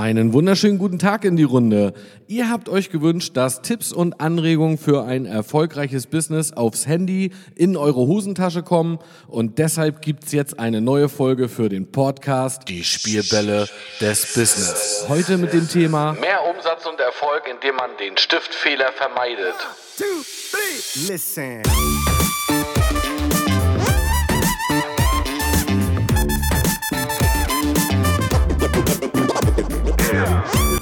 Einen wunderschönen guten Tag in die Runde. Ihr habt euch gewünscht, dass Tipps und Anregungen für ein erfolgreiches Business aufs Handy in eure Hosentasche kommen und deshalb gibt's jetzt eine neue Folge für den Podcast Die Spielbälle des Business. Heute mit dem Thema Mehr Umsatz und Erfolg, indem man den Stiftfehler vermeidet. two, three. Listen.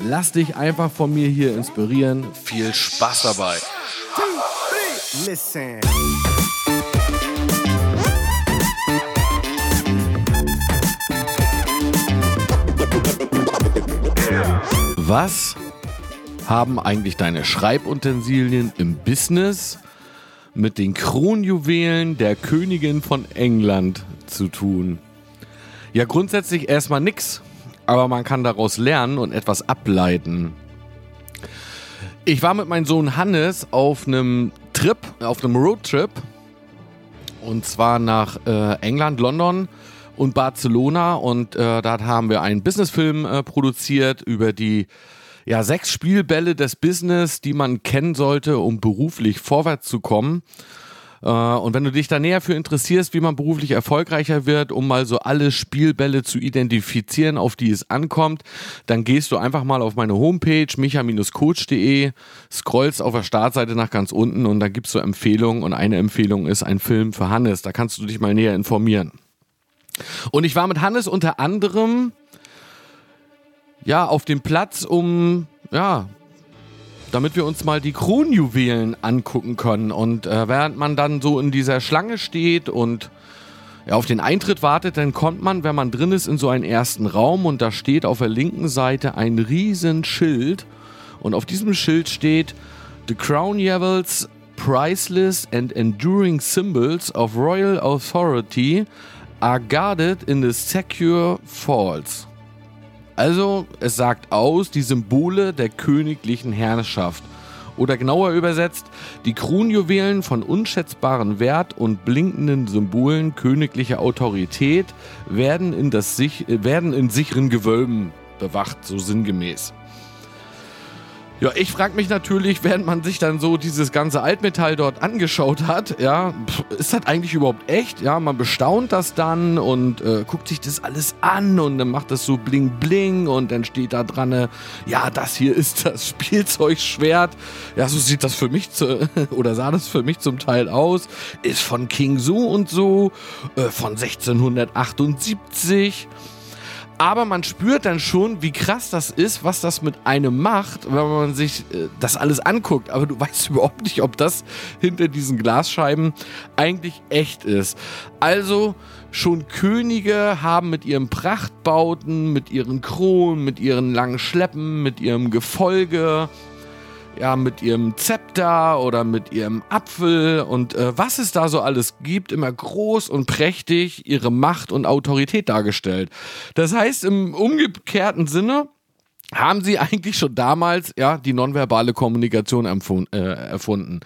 Lass dich einfach von mir hier inspirieren. Viel Spaß dabei. Two, three. Listen. Was haben eigentlich deine Schreibutensilien im Business mit den Kronjuwelen der Königin von England zu tun? Ja, grundsätzlich erstmal nix, aber man kann daraus lernen und etwas ableiten. Ich war mit meinem Sohn Hannes auf einem Trip, auf einem Roadtrip und zwar nach äh, England, London und Barcelona und äh, dort haben wir einen Businessfilm äh, produziert über die ja, sechs Spielbälle des Business, die man kennen sollte, um beruflich vorwärts zu kommen. Äh, und wenn du dich da näher für interessierst, wie man beruflich erfolgreicher wird, um mal so alle Spielbälle zu identifizieren, auf die es ankommt, dann gehst du einfach mal auf meine Homepage micha-coach.de, scrollst auf der Startseite nach ganz unten und da gibt's so Empfehlungen und eine Empfehlung ist ein Film für Hannes. Da kannst du dich mal näher informieren. Und ich war mit Hannes unter anderem ja auf dem Platz, um ja damit wir uns mal die Kronjuwelen angucken können. Und äh, während man dann so in dieser Schlange steht und ja, auf den Eintritt wartet, dann kommt man, wenn man drin ist, in so einen ersten Raum und da steht auf der linken Seite ein riesen Schild und auf diesem Schild steht The Crown Jewels Priceless and Enduring Symbols of Royal Authority are guarded in the secure vaults. Also, es sagt aus, die Symbole der königlichen Herrschaft. Oder genauer übersetzt, die Kronjuwelen von unschätzbarem Wert und blinkenden Symbolen königlicher Autorität werden in, das werden in sicheren Gewölben bewacht, so sinngemäß. Ja, ich frage mich natürlich, während man sich dann so dieses ganze Altmetall dort angeschaut hat, ja, ist das eigentlich überhaupt echt? Ja, man bestaunt das dann und äh, guckt sich das alles an und dann macht das so bling bling und dann steht da dran, äh, ja, das hier ist das Spielzeugschwert. Ja, so sieht das für mich zu, oder sah das für mich zum Teil aus. Ist von King so und so, äh, von 1678. Aber man spürt dann schon, wie krass das ist, was das mit einem macht, wenn man sich äh, das alles anguckt. Aber du weißt überhaupt nicht, ob das hinter diesen Glasscheiben eigentlich echt ist. Also schon Könige haben mit ihren Prachtbauten, mit ihren Kronen, mit ihren langen Schleppen, mit ihrem Gefolge, ja, mit ihrem Zepter oder mit ihrem Apfel und äh, was es da so alles gibt, immer groß und prächtig ihre Macht und Autorität dargestellt. Das heißt, im umgekehrten Sinne haben sie eigentlich schon damals ja die nonverbale Kommunikation äh, erfunden.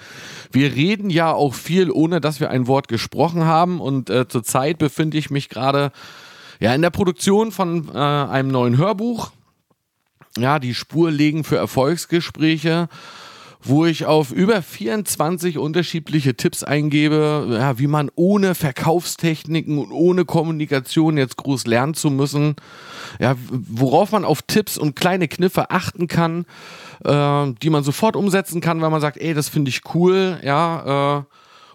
Wir reden ja auch viel, ohne dass wir ein Wort gesprochen haben und äh, zurzeit befinde ich mich gerade ja in der Produktion von äh, einem neuen Hörbuch ja, die Spur legen für Erfolgsgespräche, wo ich auf über 24 unterschiedliche Tipps eingebe, ja, wie man ohne Verkaufstechniken und ohne Kommunikation jetzt groß lernen zu müssen, ja, worauf man auf Tipps und kleine Kniffe achten kann, äh, die man sofort umsetzen kann, weil man sagt, ey, das finde ich cool, ja, äh,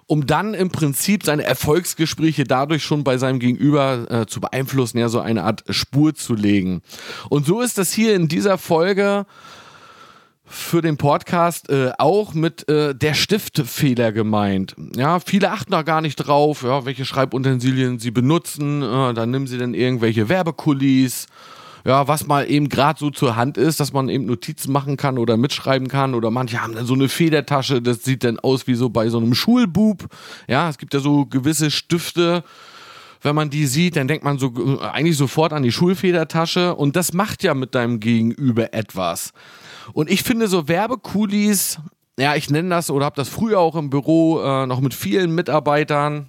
um dann im Prinzip seine Erfolgsgespräche dadurch schon bei seinem Gegenüber äh, zu beeinflussen, ja, so eine Art Spur zu legen. Und so ist das hier in dieser Folge für den Podcast äh, auch mit äh, der Stiftfehler gemeint. Ja, viele achten da gar nicht drauf, ja, welche Schreibutensilien sie benutzen. Äh, dann nehmen sie dann irgendwelche Werbekulis. Ja, was mal eben gerade so zur Hand ist, dass man eben Notizen machen kann oder mitschreiben kann oder manche haben dann so eine Federtasche, das sieht dann aus wie so bei so einem Schulbub. Ja, es gibt ja so gewisse Stifte, wenn man die sieht, dann denkt man so äh, eigentlich sofort an die Schulfedertasche und das macht ja mit deinem Gegenüber etwas. Und ich finde so Werbekulis, ja, ich nenne das oder habe das früher auch im Büro äh, noch mit vielen Mitarbeitern.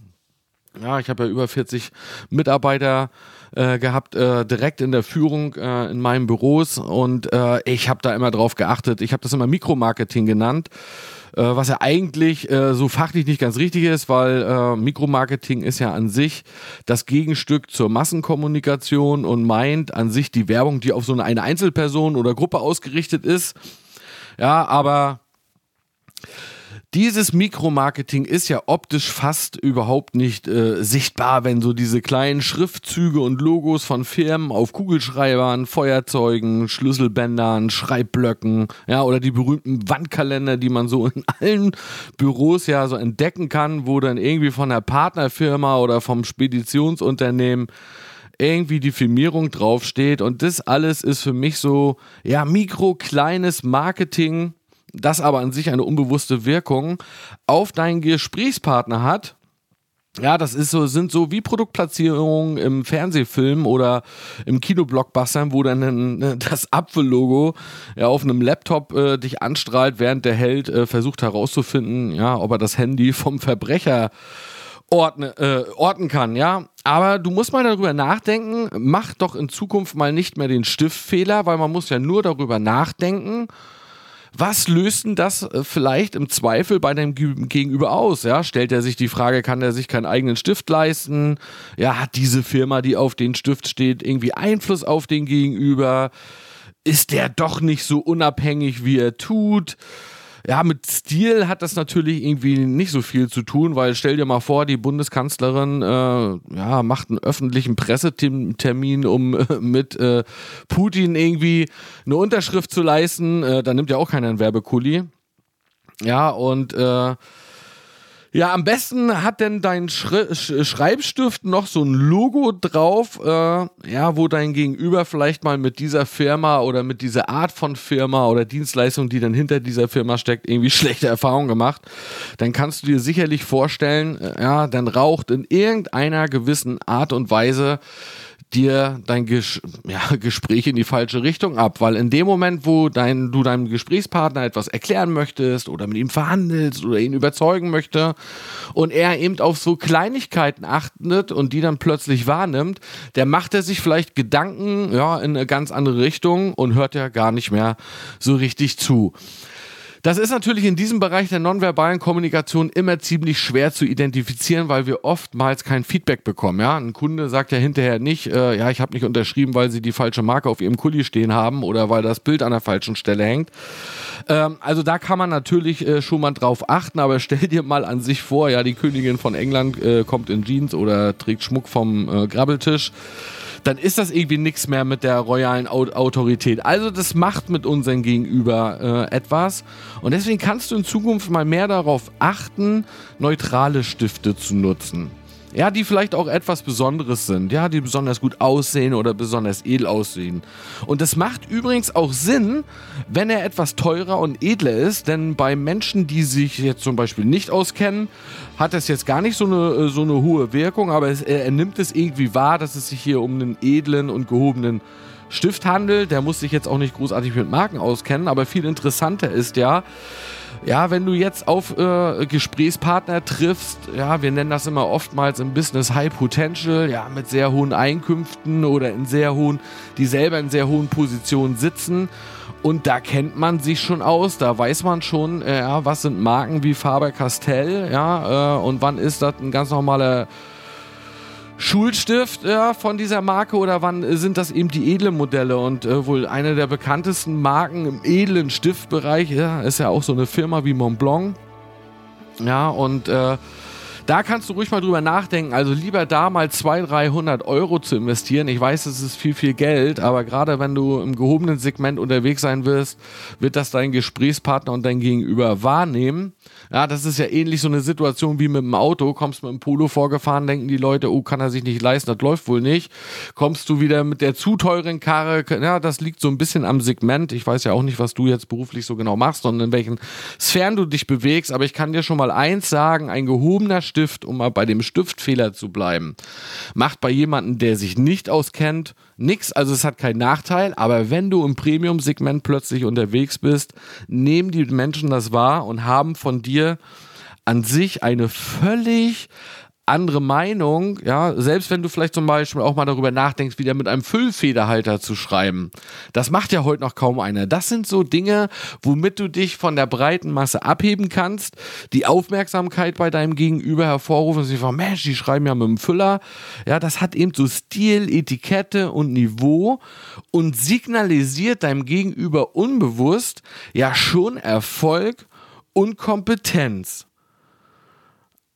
Ja, ich habe ja über 40 Mitarbeiter äh, gehabt, äh, direkt in der Führung äh, in meinen Büros und äh, ich habe da immer drauf geachtet. Ich habe das immer Mikromarketing genannt äh, was ja eigentlich äh, so fachlich nicht ganz richtig ist, weil Mikromarketing ist ja an sich das Gegenstück zur Massenkommunikation und meint an sich die Werbung, die auf so eine Einzelperson oder Gruppe ausgerichtet ist. Ja, aber dieses Mikromarketing ist ja optisch fast überhaupt nicht äh, sichtbar, wenn so diese kleinen Schriftzüge und Logos von Firmen auf Kugelschreibern, Feuerzeugen, Schlüsselbändern, Schreibblöcken, ja, oder die berühmten Wandkalender, die man so in allen Büros ja so entdecken kann, wo dann irgendwie von der Partnerfirma oder vom Speditionsunternehmen irgendwie die Firmierung draufsteht. Und das alles ist für mich so, ja, mikro kleines Marketing, das aber an sich eine unbewusste Wirkung auf deinen Gesprächspartner hat. Ja, das ist so, sind so wie Produktplatzierungen im Fernsehfilm oder im Kinoblockbuster, wo dann das Apfellogo ja, auf einem Laptop äh, dich anstrahlt, während der Held äh, versucht herauszufinden, ja, ob er das Handy vom Verbrecher ordne, äh, orten kann, ja. Aber du musst mal darüber nachdenken, mach doch in Zukunft mal nicht mehr den Stiftfehler, weil man muss ja nur darüber nachdenken, was löst denn das äh, vielleicht im Zweifel bei deinem Gegenüber aus? Ja, stellt er sich die Frage, kann er sich keinen eigenen Stift leisten? Ja, hat diese Firma, die auf den Stift steht, irgendwie Einfluss auf den Gegenüber? Ist der doch nicht so unabhängig, wie er tut? Ja, mit Stil hat das natürlich irgendwie nicht so viel zu tun, weil stell dir mal vor, die Bundeskanzlerin äh, ja, macht einen öffentlichen Pressetermin, um äh, mit äh, Putin irgendwie eine Unterschrift zu leisten. Äh, da nimmt ja auch keiner einen Werbekuli. Ja, und äh, ja, am besten hat denn dein Schre Schreibstift noch so ein Logo drauf, äh, ja, wo dein Gegenüber vielleicht mal mit dieser Firma oder mit dieser Art von Firma oder Dienstleistung, die dann hinter dieser Firma steckt, irgendwie schlechte Erfahrungen gemacht. Dann kannst du dir sicherlich vorstellen, äh, ja, dann raucht in irgendeiner gewissen Art und Weise dir dein Ges ja, Gespräch in die falsche Richtung ab, weil in dem Moment, wo dein, du deinem Gesprächspartner etwas erklären möchtest oder mit ihm verhandelst oder ihn überzeugen möchte und er eben auf so Kleinigkeiten achtet und die dann plötzlich wahrnimmt, der macht er sich vielleicht Gedanken ja in eine ganz andere Richtung und hört ja gar nicht mehr so richtig zu. Das ist natürlich in diesem Bereich der nonverbalen Kommunikation immer ziemlich schwer zu identifizieren, weil wir oftmals kein Feedback bekommen. Ja? Ein Kunde sagt ja hinterher nicht, äh, ja, ich habe nicht unterschrieben, weil sie die falsche Marke auf ihrem Kuli stehen haben oder weil das Bild an der falschen Stelle hängt. Ähm, also da kann man natürlich äh, schon mal drauf achten, aber stell dir mal an sich vor, ja, die Königin von England äh, kommt in Jeans oder trägt Schmuck vom äh, Grabbeltisch dann ist das irgendwie nichts mehr mit der royalen Autorität. Also das macht mit unseren Gegenüber äh, etwas. Und deswegen kannst du in Zukunft mal mehr darauf achten, neutrale Stifte zu nutzen. Ja, die vielleicht auch etwas Besonderes sind, ja, die besonders gut aussehen oder besonders edel aussehen. Und das macht übrigens auch Sinn, wenn er etwas teurer und edler ist, denn bei Menschen, die sich jetzt zum Beispiel nicht auskennen, hat das jetzt gar nicht so eine, äh, so eine hohe Wirkung, aber es, er, er nimmt es irgendwie wahr, dass es sich hier um einen edlen und gehobenen Stift handelt. Der muss sich jetzt auch nicht großartig mit Marken auskennen, aber viel interessanter ist ja, ja, wenn du jetzt auf äh, Gesprächspartner triffst, ja, wir nennen das immer oftmals im Business High Potential, ja, mit sehr hohen Einkünften oder in sehr hohen, die selber in sehr hohen Positionen sitzen. Und da kennt man sich schon aus, da weiß man schon, äh, was sind Marken wie Faber Castell, ja, äh, und wann ist das ein ganz normaler Schulstift ja, von dieser Marke oder wann sind das eben die edlen Modelle und äh, wohl eine der bekanntesten Marken im edlen Stiftbereich ja, ist ja auch so eine Firma wie Montblanc. Ja, und äh, Da kannst du ruhig mal drüber nachdenken. Also lieber da mal 200, 300 Euro zu investieren. Ich weiß, es ist viel, viel Geld, aber gerade wenn du im gehobenen Segment unterwegs sein wirst, wird das dein Gesprächspartner und dein Gegenüber wahrnehmen. Ja, das ist ja ähnlich so eine Situation wie mit dem Auto. Kommst mit dem Polo vorgefahren, denken die Leute, oh, kann er sich nicht leisten, das läuft wohl nicht. Kommst du wieder mit der zu teuren Karre, ja, das liegt so ein bisschen am Segment. Ich weiß ja auch nicht, was du jetzt beruflich so genau machst und in welchen Sphären du dich bewegst, aber ich kann dir schon mal eins sagen, ein gehobener Stift, um mal bei dem Stiftfehler zu bleiben, macht bei jemandem, der sich nicht auskennt, nichts, also es hat keinen Nachteil, aber wenn du im Premium-Segment plötzlich unterwegs bist, nehmen die Menschen das wahr und haben von dir an sich eine völlig andere Meinung, ja, selbst wenn du vielleicht zum Beispiel auch mal darüber nachdenkst, wieder mit einem Füllfederhalter zu schreiben. Das macht ja heute noch kaum einer. Das sind so Dinge, womit du dich von der breiten Masse abheben kannst, die Aufmerksamkeit bei deinem Gegenüber hervorrufen und sich von, Mensch, die schreiben ja mit dem Füller. Ja, das hat eben so Stil, Etikette und Niveau und signalisiert deinem Gegenüber unbewusst ja schon Erfolg und Kompetenz.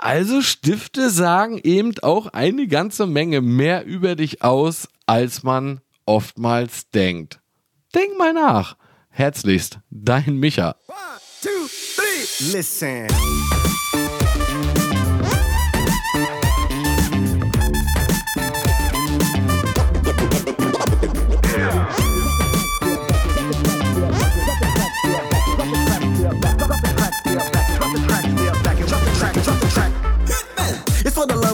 Also Stifte sagen eben auch eine ganze Menge mehr über dich aus, als man oftmals denkt. Denk mal nach. Herzlichst, dein Micha. One, two, three. Listen.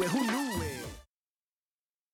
it.